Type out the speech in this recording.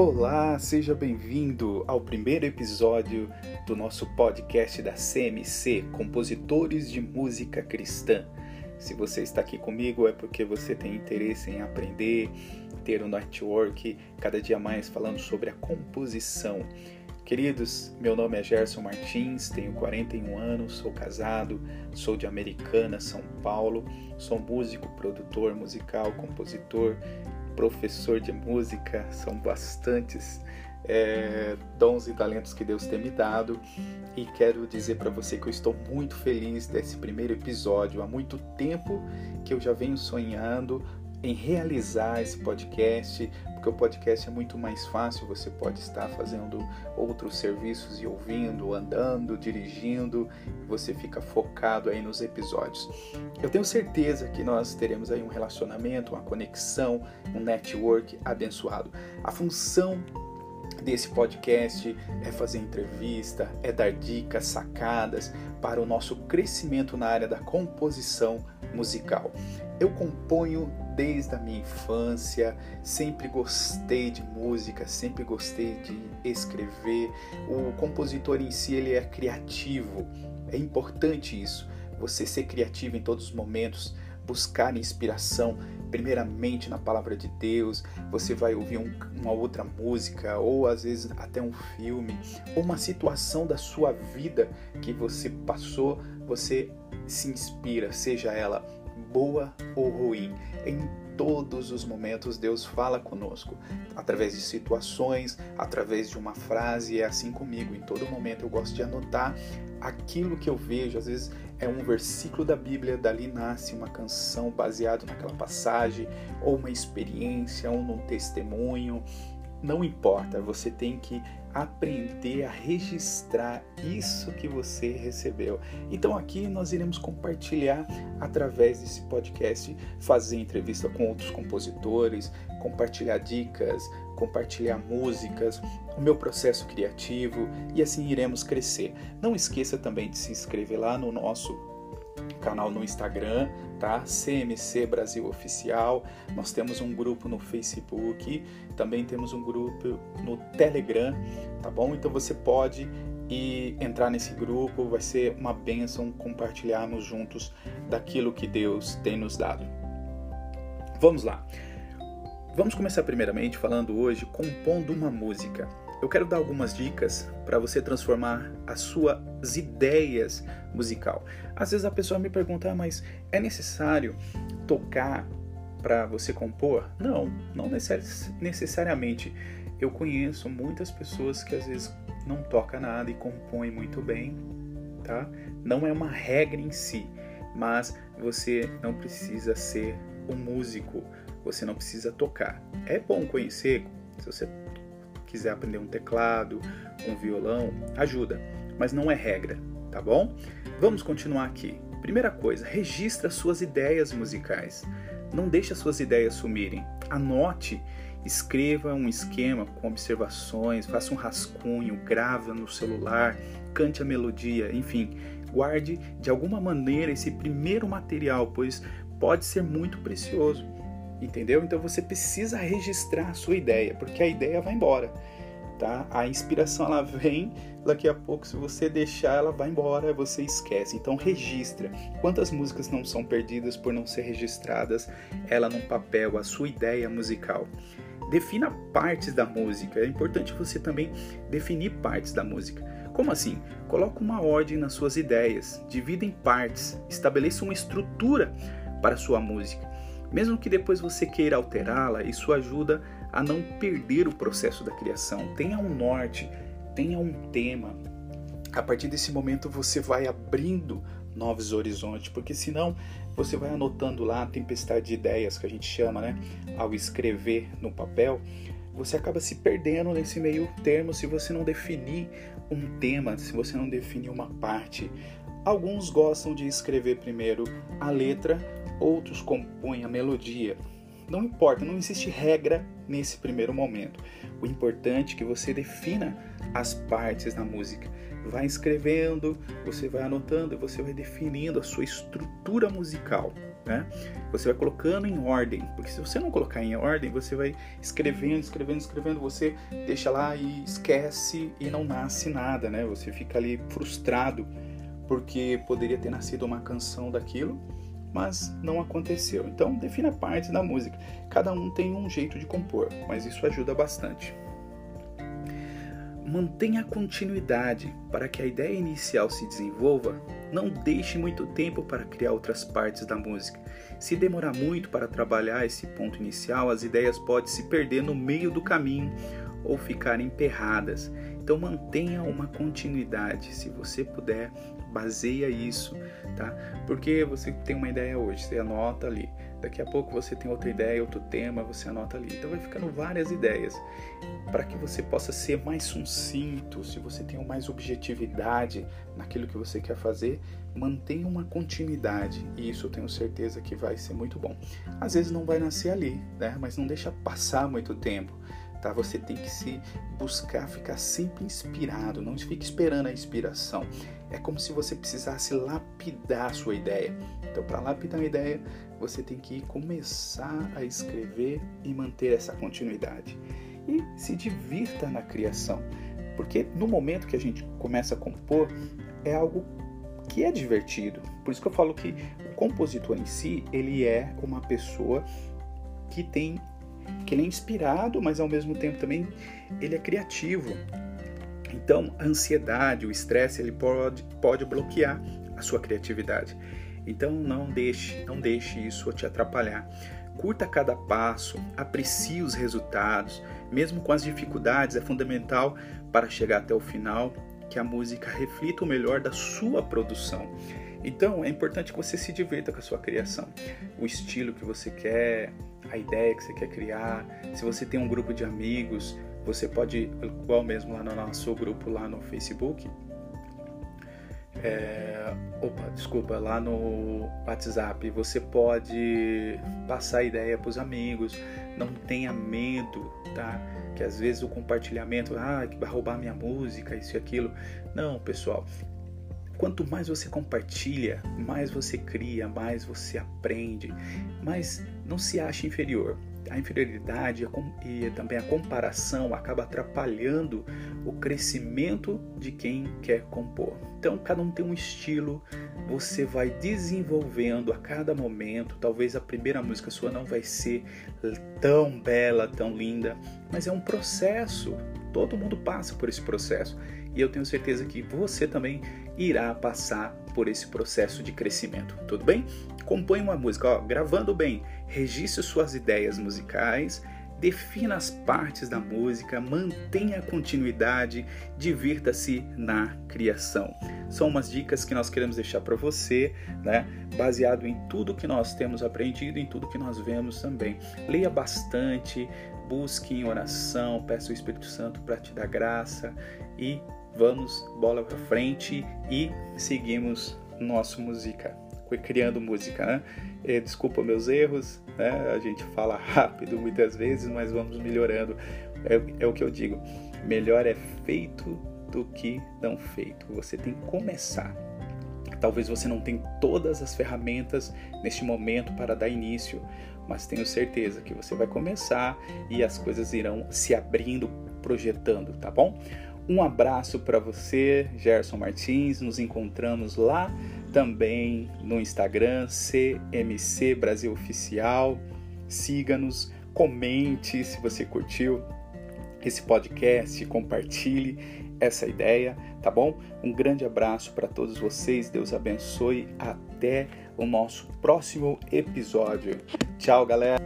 Olá, seja bem-vindo ao primeiro episódio do nosso podcast da CMC, Compositores de Música Cristã. Se você está aqui comigo é porque você tem interesse em aprender, ter um network cada dia mais falando sobre a composição. Queridos, meu nome é Gerson Martins, tenho 41 anos, sou casado, sou de Americana, São Paulo, sou músico, produtor musical, compositor, professor de música, são bastantes é, dons e talentos que Deus tem me dado e quero dizer para você que eu estou muito feliz desse primeiro episódio. Há muito tempo que eu já venho sonhando em realizar esse podcast, porque o podcast é muito mais fácil, você pode estar fazendo outros serviços e ouvindo, andando, dirigindo, você fica focado aí nos episódios. Eu tenho certeza que nós teremos aí um relacionamento, uma conexão, um network abençoado. A função desse podcast é fazer entrevista, é dar dicas, sacadas para o nosso crescimento na área da composição musical. Eu componho desde a minha infância, sempre gostei de música, sempre gostei de escrever. O compositor em si ele é criativo, é importante isso. Você ser criativo em todos os momentos, buscar inspiração, primeiramente na palavra de Deus. Você vai ouvir um, uma outra música, ou às vezes até um filme, ou uma situação da sua vida que você passou, você se inspira, seja ela boa ou ruim. Em todos os momentos Deus fala conosco, através de situações, através de uma frase, é assim comigo. Em todo momento eu gosto de anotar aquilo que eu vejo, às vezes é um versículo da Bíblia, dali nasce uma canção baseado naquela passagem, ou uma experiência, ou num testemunho, não importa, você tem que aprender a registrar isso que você recebeu. Então aqui nós iremos compartilhar através desse podcast, fazer entrevista com outros compositores, compartilhar dicas, compartilhar músicas, o meu processo criativo e assim iremos crescer. Não esqueça também de se inscrever lá no nosso canal no Instagram, tá? CMC Brasil Oficial. Nós temos um grupo no Facebook, também temos um grupo no Telegram, tá bom? Então você pode e entrar nesse grupo, vai ser uma bênção compartilharmos juntos daquilo que Deus tem nos dado. Vamos lá. Vamos começar primeiramente falando hoje compondo uma música eu quero dar algumas dicas para você transformar as suas ideias musical. Às vezes a pessoa me pergunta, ah, mas é necessário tocar para você compor? Não, não necessariamente. Eu conheço muitas pessoas que às vezes não toca nada e compõem muito bem, tá? Não é uma regra em si, mas você não precisa ser um músico, você não precisa tocar. É bom conhecer, se você quiser aprender um teclado, um violão, ajuda, mas não é regra, tá bom? Vamos continuar aqui. Primeira coisa, registra suas ideias musicais. Não deixe as suas ideias sumirem. Anote, escreva um esquema com observações, faça um rascunho, grava no celular, cante a melodia, enfim, guarde de alguma maneira esse primeiro material, pois pode ser muito precioso. Entendeu? Então você precisa registrar a sua ideia, porque a ideia vai embora. Tá? A inspiração ela vem, daqui a pouco se você deixar ela vai embora, você esquece. Então registra. Quantas músicas não são perdidas por não ser registradas ela num papel, a sua ideia musical? Defina partes da música. É importante você também definir partes da música. Como assim? Coloque uma ordem nas suas ideias, divida em partes, estabeleça uma estrutura para sua música. Mesmo que depois você queira alterá-la, isso ajuda a não perder o processo da criação. Tenha um norte, tenha um tema. A partir desse momento você vai abrindo novos horizontes, porque senão você vai anotando lá a tempestade de ideias que a gente chama, né? Ao escrever no papel, você acaba se perdendo nesse meio termo se você não definir um tema, se você não definir uma parte. Alguns gostam de escrever primeiro a letra outros compõem a melodia. Não importa, não existe regra nesse primeiro momento. O importante é que você defina as partes da música. Vai escrevendo, você vai anotando, você vai definindo a sua estrutura musical, né? Você vai colocando em ordem, porque se você não colocar em ordem, você vai escrevendo, escrevendo, escrevendo, você deixa lá e esquece e não nasce nada, né? Você fica ali frustrado porque poderia ter nascido uma canção daquilo, mas não aconteceu. Então, defina partes da música. Cada um tem um jeito de compor, mas isso ajuda bastante. Mantenha a continuidade para que a ideia inicial se desenvolva. Não deixe muito tempo para criar outras partes da música. Se demorar muito para trabalhar esse ponto inicial, as ideias podem se perder no meio do caminho ou ficar emperradas. Então mantenha uma continuidade, se você puder, baseia isso, tá? Porque você tem uma ideia hoje, você anota ali. Daqui a pouco você tem outra ideia, outro tema, você anota ali. Então vai ficando várias ideias para que você possa ser mais sucinto, se você tem mais objetividade naquilo que você quer fazer, mantenha uma continuidade e isso eu tenho certeza que vai ser muito bom. Às vezes não vai nascer ali, né? Mas não deixa passar muito tempo tá? Você tem que se buscar ficar sempre inspirado, não fique esperando a inspiração. É como se você precisasse lapidar a sua ideia. Então, para lapidar a ideia, você tem que começar a escrever e manter essa continuidade. E se divirta na criação, porque no momento que a gente começa a compor, é algo que é divertido. Por isso que eu falo que o compositor em si, ele é uma pessoa que tem que ele é inspirado, mas ao mesmo tempo também ele é criativo. Então, a ansiedade, o estresse, ele pode, pode bloquear a sua criatividade. Então, não deixe, não deixe isso te atrapalhar. Curta cada passo, aprecie os resultados, mesmo com as dificuldades, é fundamental para chegar até o final que a música reflita o melhor da sua produção. Então, é importante que você se divirta com a sua criação, o estilo que você quer, a ideia que você quer criar. Se você tem um grupo de amigos, você pode, igual mesmo lá no nosso grupo lá no Facebook, é, opa, desculpa, lá no WhatsApp, você pode passar ideia para os amigos, não tenha medo, tá? Que às vezes o compartilhamento, ah, que vai roubar minha música, isso e aquilo. Não, pessoal, Quanto mais você compartilha, mais você cria, mais você aprende, mas não se acha inferior. A inferioridade e também a comparação acaba atrapalhando o crescimento de quem quer compor. Então, cada um tem um estilo, você vai desenvolvendo a cada momento. Talvez a primeira música sua não vai ser tão bela, tão linda, mas é um processo. Todo mundo passa por esse processo e eu tenho certeza que você também irá passar por esse processo de crescimento. Tudo bem? Compõe uma música, ó, gravando bem, registre suas ideias musicais, defina as partes da música, mantenha a continuidade, divirta-se na criação. São umas dicas que nós queremos deixar para você, né? Baseado em tudo que nós temos aprendido, em tudo que nós vemos também. Leia bastante, busque em oração, peça o Espírito Santo para te dar graça e vamos bola para frente e seguimos nosso música, criando música. Né? Desculpa meus erros, né? a gente fala rápido muitas vezes, mas vamos melhorando. É, é o que eu digo: melhor é feito do que não feito. Você tem que começar. Talvez você não tenha todas as ferramentas neste momento para dar início, mas tenho certeza que você vai começar e as coisas irão se abrindo, projetando, tá bom? Um abraço para você, Gerson Martins. Nos encontramos lá também no Instagram, CMC Brasil Oficial. Siga-nos, comente se você curtiu esse podcast, compartilhe essa ideia, tá bom? Um grande abraço para todos vocês, Deus abençoe. Até o nosso próximo episódio. Tchau, galera!